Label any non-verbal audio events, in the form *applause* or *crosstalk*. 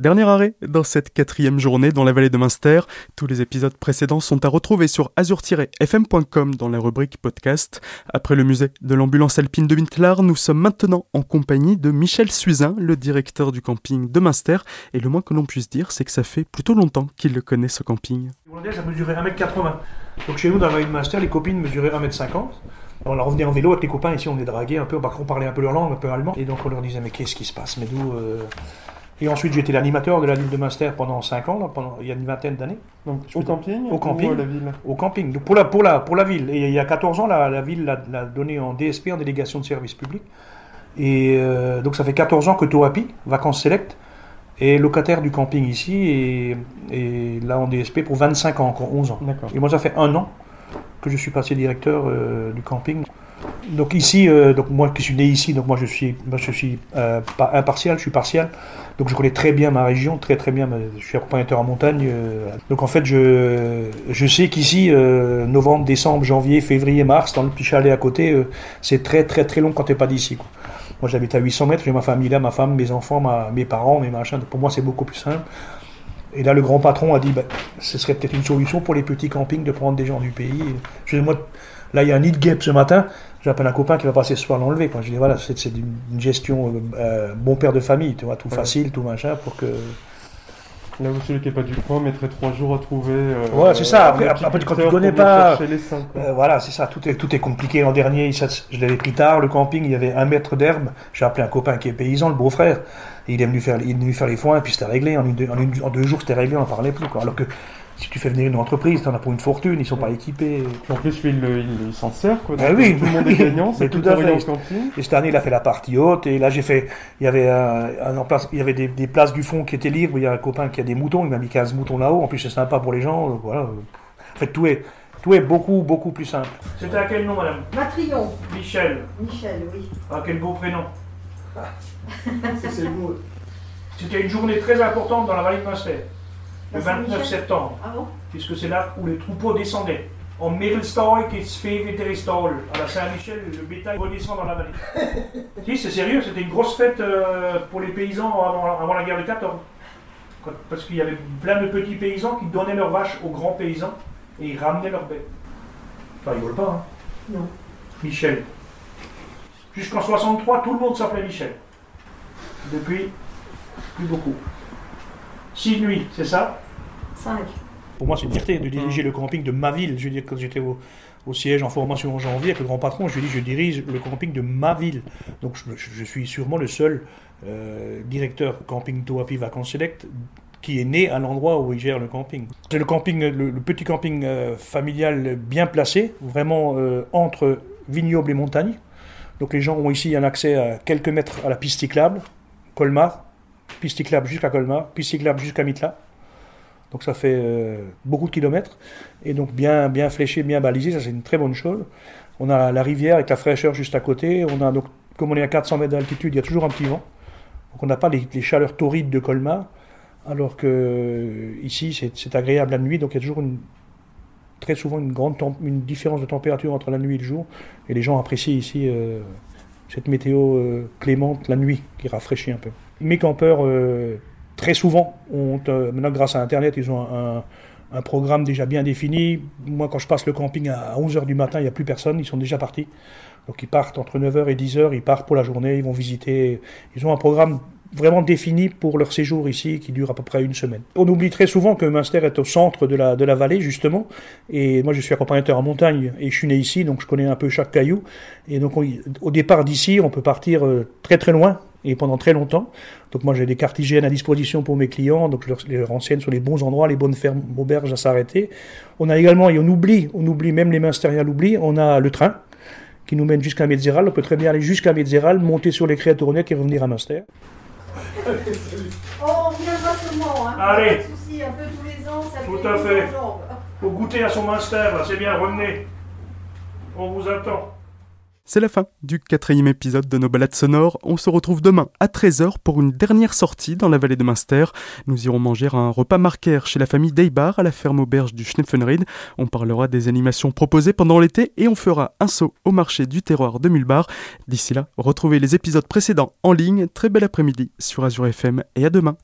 Dernier arrêt dans cette quatrième journée dans la vallée de Munster. Tous les épisodes précédents sont à retrouver sur azur-fm.com dans la rubrique podcast. Après le musée de l'ambulance alpine de Wintlar, nous sommes maintenant en compagnie de Michel Suizin, le directeur du camping de Munster. Et le moins que l'on puisse dire, c'est que ça fait plutôt longtemps qu'il le connaît ce camping. ça mesurait 1m80. Donc chez nous, dans la vallée de Munster, les copines mesuraient 1m50. On leur revenait en vélo avec les copains, ici on est dragués un peu, on parlait un peu leur langue, un peu allemand. Et donc on leur disait, mais qu'est-ce qui se passe? Mais d'où et ensuite, j'ai été l'animateur de la ville de Munster pendant 5 ans, pendant, il y a une vingtaine d'années. Donc, au camping Au camping. Ou la ville? Au camping. Donc, pour, la, pour, la, pour la ville. Et il y a 14 ans, la, la ville l'a donné en DSP, en délégation de service public. Et euh, donc, ça fait 14 ans que Toapi, Vacances Select, est locataire du camping ici et, et là en DSP pour 25 ans, encore 11 ans. Et moi, ça fait un an que je suis passé directeur euh, du camping. Donc ici, euh, donc moi qui suis né ici, donc moi je suis, moi je suis euh, pas impartial, je suis partial. Donc je connais très bien ma région, très très bien. Je suis accompagnateur en montagne. Euh. donc en fait, je, je sais qu'ici, novembre, décembre, janvier, février, mars, dans le petit chalet à côté, c'est très très très long quand t'es pas d'ici. Moi j'habite à 800 mètres, j'ai ma famille là, ma femme, mes enfants, ma, mes parents, mes machins. pour moi c'est beaucoup plus simple. Et là, le grand patron a dit, ben, ce serait peut-être une solution pour les petits campings de prendre des gens du pays. Je, moi, là, il y a un nid de guêpe ce matin j'appelle un copain qui va passer ce soir l'enlever. Je dis voilà, c'est une, gestion euh, euh, bon père de famille, tu vois, tout facile, tout machin pour que. Là où celui qui n'est pas du coin mettrait trois jours à trouver. Euh, ouais, c'est ça. Après, après quand tu connais pas. voilà, c'est ça. Tout est, tout est compliqué. L'an dernier, je l'avais pris tard, le camping, il y avait un mètre d'herbe. J'ai appelé un copain qui est paysan, le beau-frère. il est venu faire, il est venu faire les foins, et puis c'était réglé. En, en, deux jours, c'était réglé, on n'en parlait plus. Quoi. Alors que si tu fais venir une entreprise, tu en as pour une fortune, ils sont pas équipés. En plus, lui, il, s'en sert, quoi. Ah oui, tout le monde est gagnant, c'est tout, à fait. Et cette année, il a fait la partie haute, et là, j'ai fait, il y avait un, en place, il y avait des, places du fond qui étaient libres, il y a un copain qui a des moutons, il m'a mis 15 moutons là-haut, en plus, c'est sympa pour les gens, voilà. En fait, tout est, tout est beaucoup, beaucoup plus simple. C'était à quel nom, madame? Matrion. Michel. Michel, oui. Ah, quel beau prénom. *laughs* c'est beau. C'était une journée très importante dans la vallée de Munster le 29 septembre, ah bon puisque c'est là où les troupeaux descendaient. En Middelstad qui se fait à la Saint-Michel, le bétail redescend dans la vallée. *laughs* si, c'est sérieux, c'était une grosse fête euh, pour les paysans avant, la guerre de 14. Parce qu'il y avait plein de petits paysans qui donnaient leurs vaches aux grands paysans et ils ramenaient leurs bêtes. Enfin, ils volent pas, hein Non. Michel. Jusqu'en 63, tout le monde s'appelait Michel. Depuis, plus beaucoup. Six nuits, c'est ça? Pour moi, c'est une fierté de diriger le camping de ma ville. Je veux dire, quand j'étais au, siège en formation en janvier avec le grand patron, je lui ai dit, je dirige le camping de ma ville. Donc, je, suis sûrement le seul euh, directeur camping Toapi Vacances Select qui est né à l'endroit où il gère le camping. C'est le camping, le, petit camping euh, familial bien placé, vraiment euh, entre vignobles et montagnes. Donc les gens ont ici un accès à quelques mètres à la piste cyclable, Colmar, piste cyclable jusqu'à Colmar, piste cyclable jusqu'à Mitla. Donc ça fait euh, beaucoup de kilomètres. Et donc bien, bien fléché, bien balisé, ça c'est une très bonne chose. On a la rivière avec la fraîcheur juste à côté. On a donc, comme on est à 400 mètres d'altitude, il y a toujours un petit vent. Donc on n'a pas les, chaleurs torrides de Colmar. Alors que euh, ici, c'est agréable la nuit, donc il y a toujours très souvent une grande une différence de température entre la nuit et le jour. Et les gens apprécient ici euh, cette météo clémente la nuit qui rafraîchit un peu. Mes campeurs très souvent, maintenant grâce à Internet, ils ont un, programme déjà bien défini. Moi, quand je passe le camping à 11h du matin, il n'y a plus personne, ils sont déjà partis. Donc ils partent entre 9h et 10h, ils partent pour la journée, ils vont visiter. Ils ont un programme vraiment défini pour leur séjour ici qui dure à peu près une semaine. On oublie très souvent que Munster est au centre de la, de la vallée justement et moi je suis accompagnateur en montagne et je suis né ici donc je connais un peu chaque caillou et donc au départ d'ici on peut partir euh, très très loin et pendant très longtemps. Donc moi j'ai des cartes hygiène à disposition pour mes clients, donc je leur, renseigne sur les bons endroits, les bonnes fermes, auberges à s'arrêter. On a également, et on oublie, on oublie même les ministériels l'oublient, on a le train qui nous mène jusqu'à Metzeral. On peut très bien aller jusqu'à Metzeral, monter sur les créatournettes et revenir à Munster. Oh, on reviendra seulement, hein. Allez. Pas de souci, un peu tous les ans, ça Tout à fait. Faut goûter à son Munster, c'est bien, revenez. On vous attend. C'est la fin du quatrième épisode de nos balades sonores. On se retrouve demain à 13h pour une dernière sortie dans la vallée de Munster. Nous irons manger un repas marquaire chez la famille Deibar à la ferme auberge du Schneffenried. On parlera des animations proposées pendant l'été et on fera un saut au marché du terroir de Mulbar. D'ici là, retrouvez les épisodes précédents en ligne. Très bel après-midi sur Azure FM et à demain.